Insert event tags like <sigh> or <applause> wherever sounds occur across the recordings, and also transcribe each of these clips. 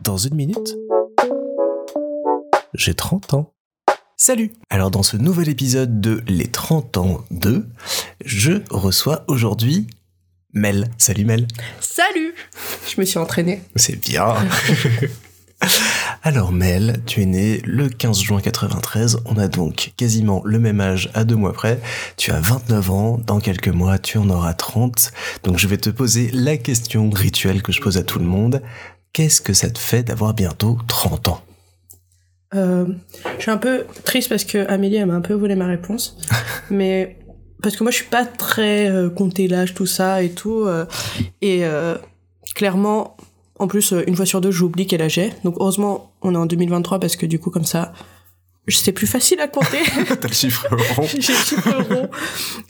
Dans une minute, j'ai 30 ans. Salut Alors dans ce nouvel épisode de Les 30 ans 2, je reçois aujourd'hui Mel. Salut Mel. Salut Je me suis entraînée. C'est bien. <laughs> Alors Mel, tu es née le 15 juin 93, on a donc quasiment le même âge à deux mois près, tu as 29 ans, dans quelques mois tu en auras 30, donc je vais te poser la question rituelle que je pose à tout le monde, qu'est-ce que ça te fait d'avoir bientôt 30 ans? Euh, Je suis un peu triste parce que Amélie elle m'a un peu volé ma réponse, <laughs> mais parce que moi je suis pas très euh, compté l'âge, tout ça et tout, euh, et clairement en plus, une fois sur deux, j'oublie quel âge j'ai. Donc heureusement, on est en 2023 parce que du coup, comme ça, c'est plus facile à compter. <laughs> T'as le chiffre <laughs> rond. j'ai le chiffre rond.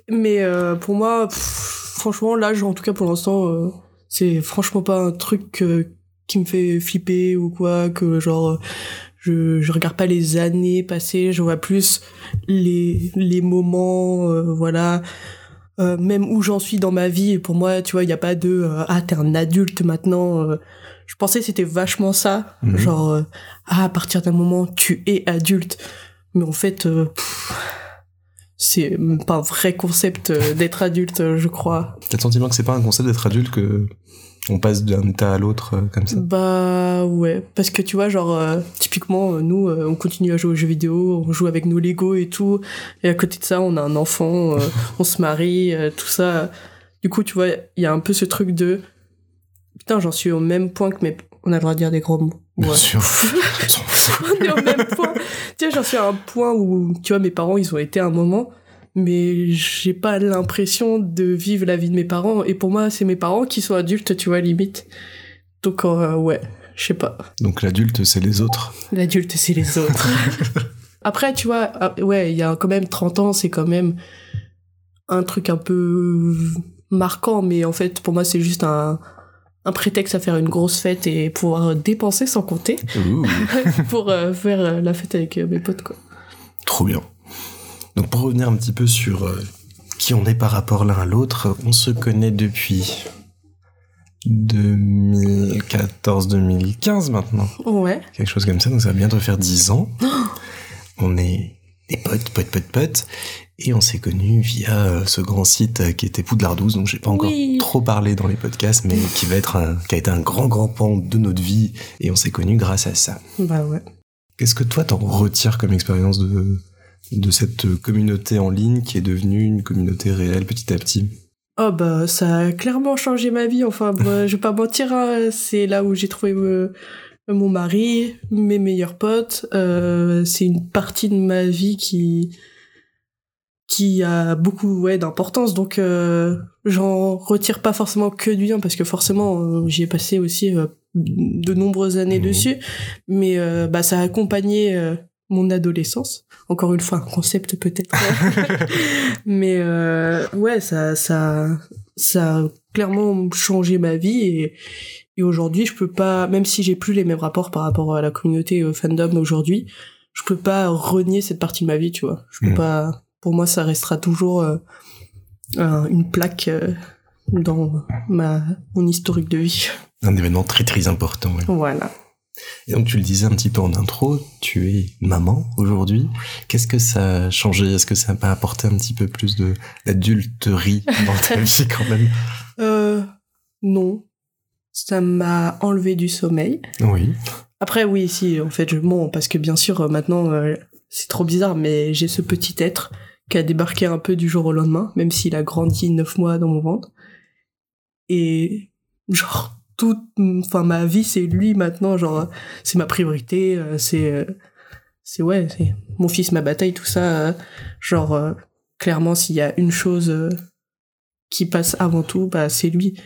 Mais pour moi, pff, franchement, l'âge, en tout cas pour l'instant, c'est franchement pas un truc qui me fait flipper ou quoi, que genre... je, je regarde pas les années passées, je vois plus les, les moments, euh, voilà, euh, même où j'en suis dans ma vie. Et pour moi, tu vois, il n'y a pas de euh, ah t'es un adulte maintenant. je pensais que c'était vachement ça, Mhm. genre ah à partir d'un moment tu es adulte. Mais en fait, pff, c'est pas un vrai concept d'être adulte, je crois. T'as le sentiment que c'est pas un concept d'être adulte que on passe d'un état à l'autre euh, comme ça Bah ouais, parce que tu vois, genre euh, typiquement euh, nous, on continue à jouer aux jeux vidéo, on joue avec nos Lego et tout, et à côté de ça, on a un enfant, <laughs> on se marie, tout ça. Du coup, tu vois, il y a un peu ce truc de putain, j'en suis au même point que mes. On a le droit de dire des gros mots. Bien Ouais. sûr, <laughs> on est au même point. Tu vois, j'en suis à un point où, tu vois, mes parents, ils ont été à un moment, mais j'ai pas l'impression de vivre la vie de mes parents. Et pour moi, c'est mes parents qui sont adultes, tu vois, limite. Donc, euh, ouais, je sais pas. Donc l'adulte, c'est les autres. L'adulte, c'est les autres. <laughs> <laughs> Après, tu vois, ah, ouais, il y a quand même 30 ans, c'est quand même un truc un peu marquant, mais en fait, pour moi, c'est juste un, un prétexte à faire une grosse fête et pouvoir dépenser sans compter <laughs> pour euh, faire euh, la fête avec mes potes, quoi. trop bien. Donc pour revenir un petit peu sur euh, qui on est par rapport l'un à l'autre, on se connaît depuis 2014-2015 maintenant. Ouais. quelque chose comme ça, donc ça va bientôt faire 10 ans. <gasps> on est des potes, potes, potes, potes, et on s'est connus via euh, ce grand site euh, qui était Poudlard 12, donc j'ai pas encore Oui. trop parlé dans les podcasts, mais qui va être un, qui a été un grand, grand pan de notre vie, et on s'est connus grâce à ça. Bah ouais. Qu'est-ce que toi t'en retires comme expérience de, de cette communauté en ligne qui est devenue une communauté réelle petit à petit Oh bah ça a clairement changé ma vie. Enfin, <laughs> bah, je vais pas mentir, hein, c'est là où j'ai trouvé me- mon mari, mes meilleurs potes. Euh, c'est une partie de ma vie qui qui a beaucoup ouais d'importance. Donc euh, j'en retire pas forcément que du bien parce que forcément euh, j'y ai passé aussi de nombreuses années Mhm. dessus. Mais bah ça a accompagné mon adolescence. Encore une fois, un concept peut-être. <laughs> Mais euh, ouais, ça, ça, ça a clairement changé ma vie et, et aujourd'hui, je peux pas, même si j'ai plus les mêmes rapports par rapport à la communauté euh, fandom aujourd'hui, je peux pas renier cette partie de ma vie, tu vois. Je peux Mhm. pas. Pour moi, ça restera toujours euh, un- une plaque euh, dans ma mon historique de vie. Un événement très très important. Voilà. Et donc tu le disais un petit peu en intro, tu es maman aujourd'hui. Qu'est-ce que ça a changé? Est-ce que ça n'a pas apporté un petit peu plus de d'adulterie <laughs> dans ta vie quand même? Euh, non, ça m'a enlevé du sommeil. Oui. Après, oui, si, en fait, je mens, parce que bien sûr, euh, maintenant, euh, c'est trop bizarre, mais j'ai ce petit être qui a débarqué un peu du jour au lendemain, même s'il a grandi neuf mois dans mon ventre. Et, genre, enfin, ma vie, c'est lui maintenant, genre, c'est ma priorité, euh, c'est, euh, c'est, ouais, c'est mon fils, ma bataille, tout ça, euh, genre, clairement, s'il y a une chose qui passe avant tout, bah, c'est lui.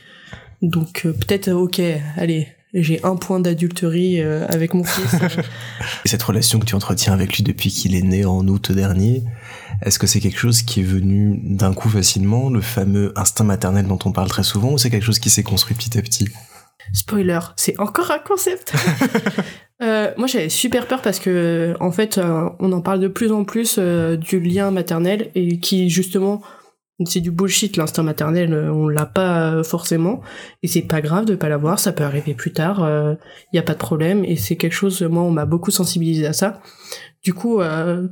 Donc, peut-être, ok, allez, j'ai un point d'adulterie avec mon fils. <laughs> Et cette relation que tu entretiens avec lui depuis qu'il est né en août dernier, est-ce que c'est quelque chose qui est venu d'un coup facilement, le fameux instinct maternel dont on parle très souvent, ou c'est quelque chose qui s'est construit petit à petit? Spoiler, c'est encore un concept. <laughs> Euh, moi, j'avais super peur parce que, en fait, euh, on en parle de plus en plus euh, du lien maternel et qui justement C'est du bullshit, l'instinct maternel, euh, on l'a pas forcément, et c'est pas grave de pas l'avoir, ça peut arriver plus tard, il y a pas de problème, et c'est quelque chose, moi, on m'a beaucoup sensibilisé à ça. Du coup,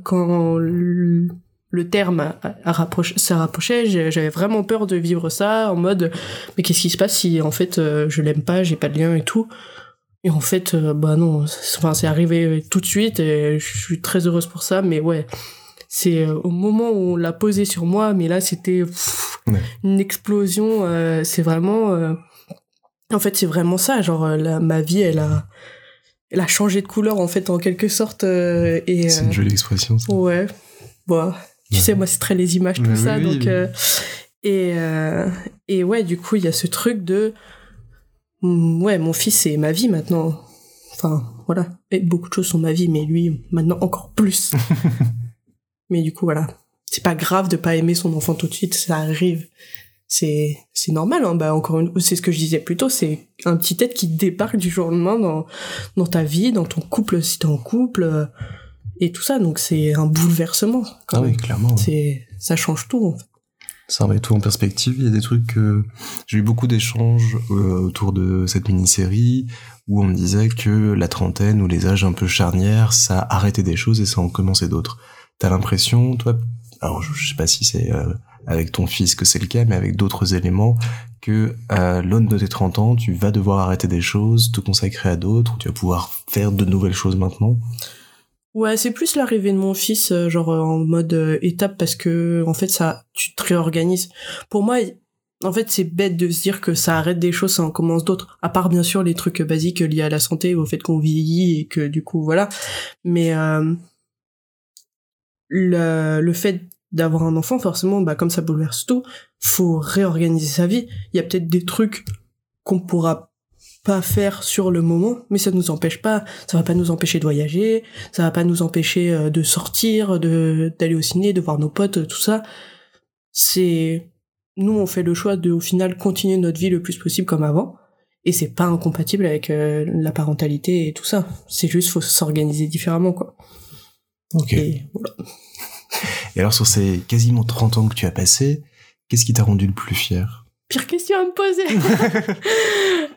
quand le terme s'est rapproché, j'avais vraiment peur de vivre ça en mode mais qu'est-ce qui se passe si en fait je l'aime pas, j'ai pas de lien et tout. Et en fait, euh, bah non, enfin c'est arrivé tout de suite et je suis très heureuse pour ça. Mais ouais, c'est euh, au moment où on l'a posé sur moi, mais là c'était une explosion. Euh, c'est vraiment, en fait c'est vraiment ça. Genre ma vie, elle a, elle a changé de couleur en fait en quelque sorte. et c'est une jolie expression. Ça. Ouais, bah tu sais moi c'est très les images tout ça donc et et ouais du coup il y a ce truc de Mm, ouais, mon fils, c'est ma vie maintenant. Enfin, voilà. Et beaucoup de choses sont ma vie, mais lui, maintenant encore plus. <laughs> mais du coup, voilà. C'est pas grave de pas aimer son enfant tout de suite, ça arrive. C'est, c'est normal, hein. Bah, encore une, c'est ce que je disais plus tôt, c'est un petit être qui débarque du jour au lendemain dans, dans ta vie, dans ton couple, si t'es en couple, euh, et tout ça. Donc c'est un bouleversement. Ah oui, clairement. C'est, ça change tout, en fait ça remet tout en perspective. Il y a des trucs que j'ai eu beaucoup d'échanges euh, autour de cette mini-série où on me disait que la trentaine ou les âges un peu charnières, ça arrêtait des choses et ça en commençait d'autres. T'as l'impression, toi, alors je, sais pas si c'est euh, avec ton fils que c'est le cas, mais avec d'autres éléments, que à l'aune de tes 30 ans, tu vas devoir arrêter des choses, te consacrer à d'autres, tu vas pouvoir faire de nouvelles choses maintenant? Ouais, c'est plus l'arrivée de mon fils, euh, genre euh, en mode euh, étape, parce que en fait, ça, tu te réorganises. Pour moi, en fait, c'est bête de se dire que ça arrête des choses, ça en commence d'autres. À part bien sûr les trucs basiques liés à la santé, au fait qu'on vieillit et que du coup, voilà. Mais le, le fait d'avoir un enfant, forcément, bah comme ça bouleverse tout, faut réorganiser sa vie. Il y a peut-être des trucs qu'on pourra pas faire sur le moment, mais ça nous empêche pas, ça va pas nous empêcher de voyager, ça va pas nous empêcher euh, de sortir, de d'aller au ciné, de voir nos potes, tout ça. C'est nous on fait le choix de au final continuer notre vie le plus possible comme avant et c'est pas incompatible avec euh, la parentalité et tout ça. C'est juste faut s'organiser différemment quoi. OK. Et, et alors sur ces quasiment 30 ans que tu as passé, qu'est-ce qui t'a rendu le plus fier? Pire question à me poser.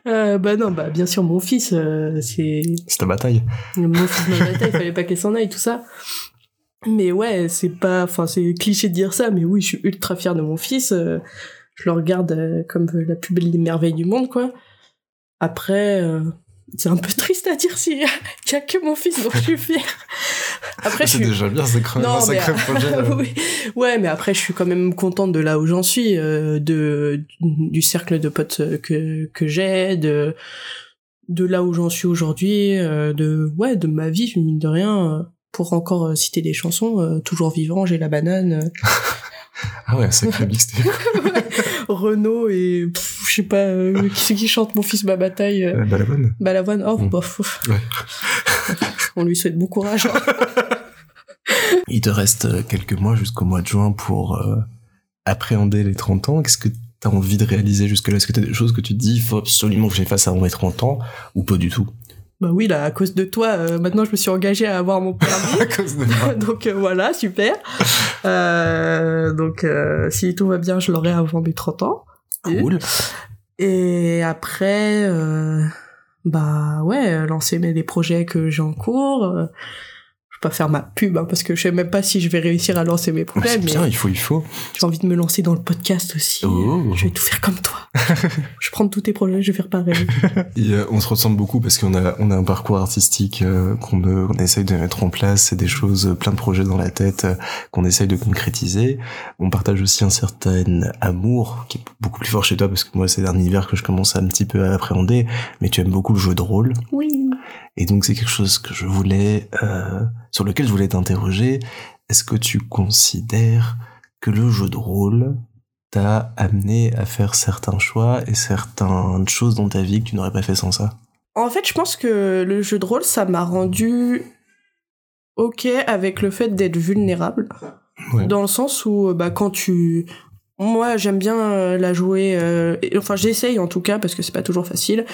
<laughs> euh, bah non, bah bien sûr mon fils, euh, c'est. C'est ta bataille. Mon fils, ma bataille, il fallait pas qu'elle s'en aille, tout ça. Mais ouais, c'est pas, enfin c'est cliché de dire ça, mais oui, je suis ultra fière de mon fils. Euh, je le regarde comme la plus belle merveille du monde, quoi. Après, c'est un peu triste à dire s'il <laughs> y, a que mon fils dont je suis fière. Après, c'est déjà bien, c'est quand même un sacré <laughs> projet. oui. Ouais, mais après, je suis quand même contente de là où j'en suis, euh, de du cercle de potes que que j'ai, de de là où j'en suis aujourd'hui, euh, de ouais, de ma vie mine de rien. Euh, pour encore citer des chansons, toujours vivant, j'ai la banane. <laughs> ah ouais, sacré <laughs> mixtape. Renault et je sais pas qui c'est qui chante mon fils ma bataille. Balavoine. Balavoine. Oh, mm. bof. Ouais. On lui souhaite bon courage. <laughs> Il te reste quelques mois jusqu'au mois de juin pour euh, appréhender les 30 ans. Qu'est-ce que tu as envie de réaliser jusque-là? Est-ce que tu as des choses que tu te dis, il faut absolument que j'ai fasse avant mes 30 ans? Ou pas du tout? Bah oui, là, à cause de toi, euh, maintenant je me suis engagée à avoir mon permis. <laughs> à cause de moi. <laughs> donc euh, voilà, super. donc si tout va bien, je l'aurai avant mes 30 ans. Cool. Et après, bah ouais, lancer mes, les projets que j'ai en cours pas faire ma pub hein, parce que je sais même pas si je vais réussir à lancer mes c'est bien, il faut, il faut. J'ai envie de me lancer dans le podcast aussi. Oh. Je vais tout faire comme toi. <laughs> je vais prendre tous tes projets, je vais faire pareil. <laughs> Euh, on se ressemble beaucoup parce qu'on a, on a un parcours artistique euh, qu'on on essaye de mettre en place, c'est des choses, euh, plein de projets dans la tête qu'on essaye de concrétiser. On partage aussi un certain amour qui est beaucoup plus fort chez toi parce que moi c'est un univers que je commence à un petit peu à appréhender, mais tu aimes beaucoup le jeu de rôle. Oui. Et donc c'est quelque chose que je voulais, euh, sur lequel je voulais t'interroger. Est-ce que tu considères que le jeu de rôle t'a amené à faire certains choix et certaines choses dans ta vie que tu n'aurais pas fait sans ça? En fait, je pense que le jeu de rôle, ça m'a rendu ok avec le fait d'être vulnérable. Dans le sens où, bah, quand tu moi, j'aime bien euh, la jouer. euh, et- enfin, j'essaye en tout cas parce que c'est pas toujours facile.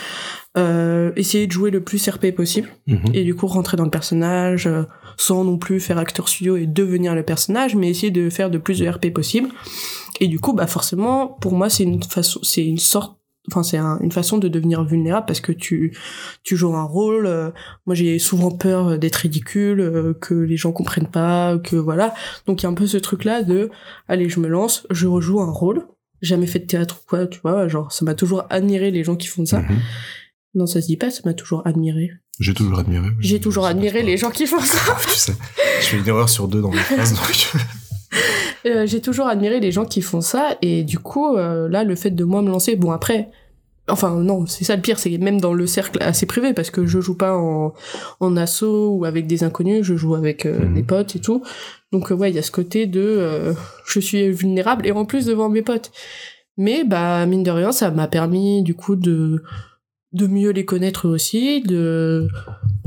Euh, essayer de jouer le plus RP possible Mhm. et du coup rentrer dans le personnage euh, sans non plus faire acteur studio et devenir le personnage, mais essayer de faire de plus de RP possible. Et du coup, bah forcément, pour moi, c'est une façon, c'est une sorte, enfin c'est un- une façon de devenir vulnérable parce que tu tu joues un rôle. euh, moi, j'ai souvent peur d'être ridicule, euh, que les gens comprennent pas, que voilà. Donc il y a un peu ce truc là de, allez, je me lance, je rejoue un rôle. Jamais fait de théâtre ou quoi, tu vois, genre ça m'a toujours admiré les gens qui font ça. Mhm. Non, ça se dit pas, ça m'a toujours admiré. J'ai toujours admiré. J'ai toujours admiré les gens qui font ça. <laughs> tu sais, je fais une erreur sur deux dans mes phrases, donc. <laughs> Euh, j'ai toujours admiré les gens qui font ça et du coup euh, là le fait de moi me lancer bon après enfin non c'est ça le pire c'est même dans le cercle assez privé parce que je joue pas en en asso ou avec des inconnus je joue avec euh, Mhm. des potes et tout donc ouais il y a ce côté de euh, je suis vulnérable et en plus devant mes potes mais bah mine de rien ça m'a permis du coup de de mieux les connaître aussi de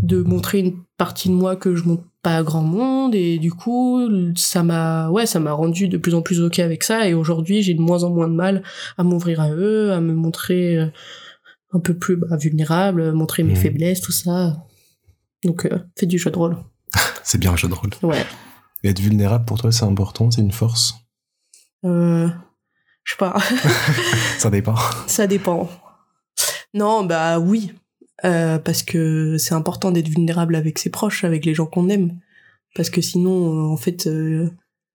de montrer une partie de moi que je montre pas à grand monde et du coup ça m'a ouais ça m'a rendu de plus en plus ok avec ça et aujourd'hui j'ai de moins en moins de mal à m'ouvrir à eux à me montrer euh, un peu plus bah, vulnérable montrer mes Mhm. faiblesses tout ça donc euh, fais du jeu de rôle <laughs> C'est bien un jeu de rôle. ouais Et être vulnérable pour toi, c'est important, c'est une force? euh, je sais pas <laughs> Ça dépend. Ça dépend. Non, bah oui. Euh, parce que c'est important d'être vulnérable avec ses proches, avec les gens qu'on aime. Parce que sinon, euh, en fait, euh,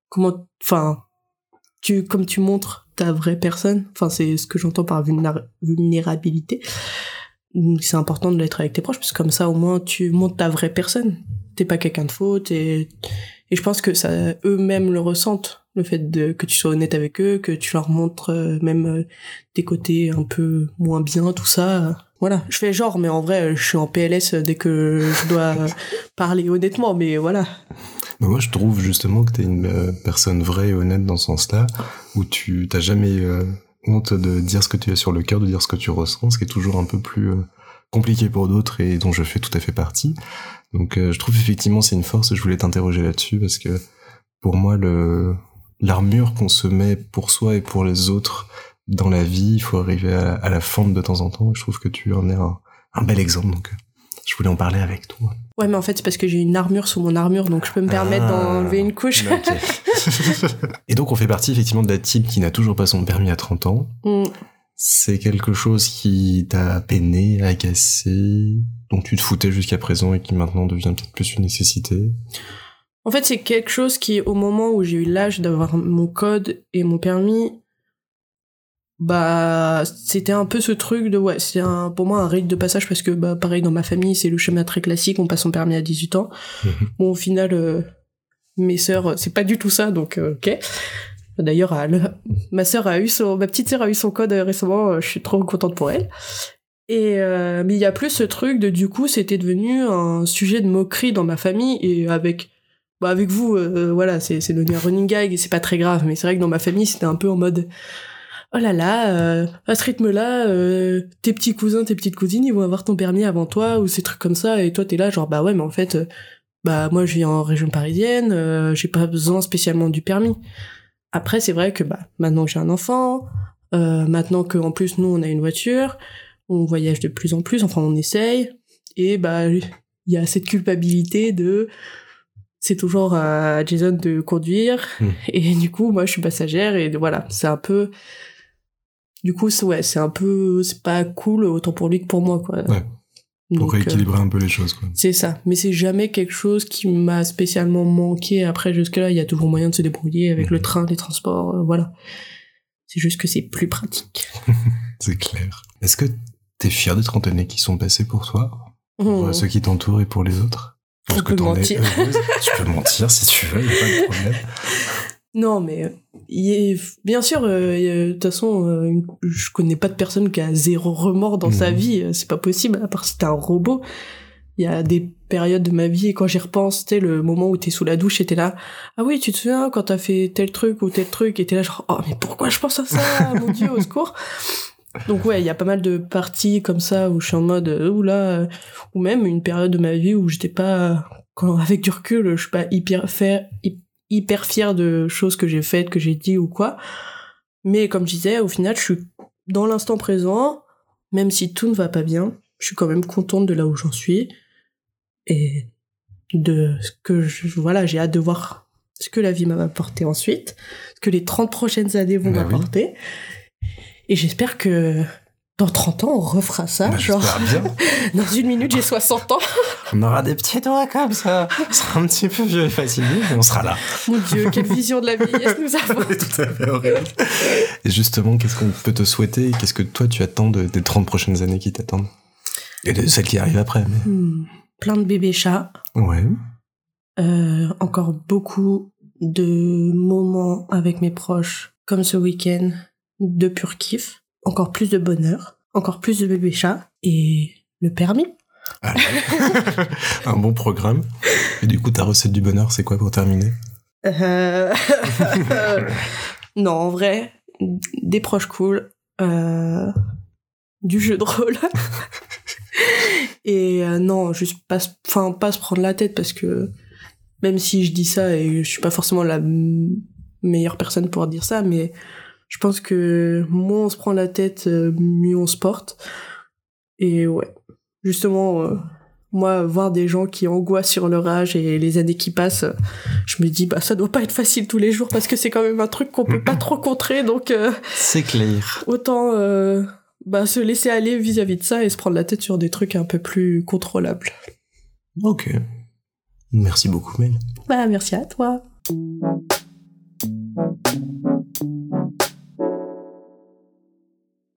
comment, enfin, tu, comme tu montres ta vraie personne, enfin, c'est ce que j'entends par vulnéra- vulnérabilité. Donc, C'est important de l'être avec tes proches, parce que comme ça, au moins, tu montres ta vraie personne. T'es pas quelqu'un de faux, t'es- et je pense que ça, eux-mêmes le ressentent, le fait de, que tu sois honnête avec eux, que tu leur montres euh, même euh, tes côtés un peu moins bien, tout ça. Voilà, je fais genre, mais en vrai, je suis en PLS dès que je dois euh, <laughs> parler honnêtement, mais voilà. Mais moi, je trouve justement que t'es une euh, personne vraie et honnête dans ce sens-là, où tu t'as jamais euh, honte de dire ce que tu as sur le cœur, de dire ce que tu ressens, ce qui est toujours un peu plus euh, compliqué pour d'autres et dont je fais tout à fait partie. Donc, euh, je trouve effectivement c'est une force et je voulais t'interroger là-dessus parce que pour moi, le l'armure qu'on se met pour soi et pour les autres dans la vie, il faut arriver à, à la fente de temps en temps. Je trouve que tu en es un, un bel exemple, donc euh, je voulais en parler avec toi. Ouais, mais en fait, c'est parce que j'ai une armure sous mon armure, donc je peux me permettre Ah. d'enlever une couche. <laughs> Et donc on fait partie effectivement de la team qui n'a toujours pas son permis à 30 ans. Mm. C'est quelque chose qui t'a peiné, agacé, dont tu te foutais jusqu'à présent et qui maintenant devient peut-être plus une nécessité? En fait, c'est quelque chose qui, au moment où j'ai eu l'âge d'avoir mon code et mon permis, bah, c'était un peu ce truc de, ouais, c'est un, pour moi un rite de passage parce que, bah, pareil, dans ma famille, c'est le chemin très classique, on passe son permis à 18 ans. <laughs> Bon, au final, euh, mes sœurs, c'est pas du tout ça, donc, euh, ok. D'ailleurs, ma sœur a eu son, ma petite sœur a eu son code euh, récemment, euh, je suis trop contente pour elle. Et euh, mais il y a plus ce truc de du coup c'était devenu un sujet de moquerie dans ma famille et avec bah avec vous euh, voilà c'est devenu un running gag et c'est pas très grave mais c'est vrai que dans ma famille c'était un peu en mode oh là là euh, à ce rythme là tes petits cousins tes petites cousines ils vont avoir ton permis avant toi ou ces trucs comme ça et toi t'es là genre bah ouais mais en fait euh, bah moi je vis en région parisienne euh, j'ai pas besoin spécialement du permis. Après c'est vrai que bah maintenant que j'ai un enfant euh, maintenant que en plus nous on a une voiture on voyage de plus en plus, enfin on essaye, et bah il y a cette culpabilité de c'est toujours à Jason de conduire, Mm. et du coup moi je suis passagère, et voilà, c'est un peu... Du coup, c'est- ouais, c'est un peu... C'est pas cool, autant pour lui que pour moi, quoi. Ouais. Pour Donc, euh, rééquilibrer un peu les choses, quoi. c'est ça, mais c'est jamais quelque chose qui m'a spécialement manqué. Après, jusque-là, il y a toujours moyen de se débrouiller avec le train, les transports, euh, voilà. C'est juste que c'est plus pratique. <laughs> C'est clair. Est-ce que t'es fier des trentenaires qui sont passés pour toi, pour Mhm. ceux qui t'entourent et pour les autres? Que t'en es mentir. Tu peux mentir si tu veux, y a pas de problème. <laughs> Non, mais euh, il est- bien sûr, euh, il a- de toute façon, euh, une- je connais pas de personne qui a zéro remords dans sa Mhm. vie. euh, C'est pas possible, à part si t'es un robot. Il y a des périodes de ma vie, et quand j'y repense, tu sais, le moment où t'es sous la douche et t'es là, ah oui, tu te souviens quand t'as fait tel truc ou tel truc, et t'es là genre, oh, mais pourquoi je pense à ça, mon dieu, au secours? Donc ouais, il y a pas mal de parties comme ça où je suis en mode, euh, oula, euh, ou même une période de ma vie où j'étais pas, quand, <laughs> avec du recul, je suis pas hyper, fait, hyper fière de choses que j'ai faites, que j'ai dit ou quoi. Mais comme je disais, au final, je suis dans l'instant présent, même si tout ne va pas bien, je suis quand même contente de là où j'en suis et de ce que je, voilà, j'ai hâte de voir ce que la vie m'a apporté ensuite, ce que les 30 prochaines années vont Bah oui. Et j'espère que dans 30 ans, on refera ça. Bah, genre, bien. <laughs> dans une minute, j'ai 60 ans. <laughs> On aura des petits doigts comme ça. On sera un petit peu vieux et fatigué, mais on sera là. Mon Dieu, quelle vision de la vieillesse nous <laughs> avons. Tout à fait horrible. Et justement, qu'est-ce qu'on peut te souhaiter Qu'est-ce que toi tu attends de- des 30 prochaines années qui t'attendent? Et de celles qui arrivent après. mais- Hmm, Plein de bébés chats. Ouais. Euh, encore beaucoup de moments avec mes proches, comme ce week-end, de pur kiff. Encore plus de bonheur. Encore plus de bébés chats. Et le permis. Allez. <laughs> un bon programme. Et du coup, ta recette du bonheur, c'est quoi pour terminer? Euh, <laughs> non, en vrai, des proches cool, euh, du jeu de rôle. <laughs> et euh, non, juste pas, se- enfin pas se prendre la tête parce que même si je dis ça et je suis pas forcément la meilleure personne pour dire ça, mais je pense que moins on se prend la tête, euh, mieux on se porte. Et ouais, justement, euh, moi, voir des gens qui angoissent sur leur âge et les années qui passent, je me dis, bah ça doit pas être facile tous les jours parce que c'est quand même un truc qu'on peut pas trop contrer, donc euh, C'est clair. autant euh, bah, se laisser aller vis-à-vis de ça et se prendre la tête sur des trucs un peu plus contrôlables. Ok. Merci beaucoup, Mel. Bah merci à toi.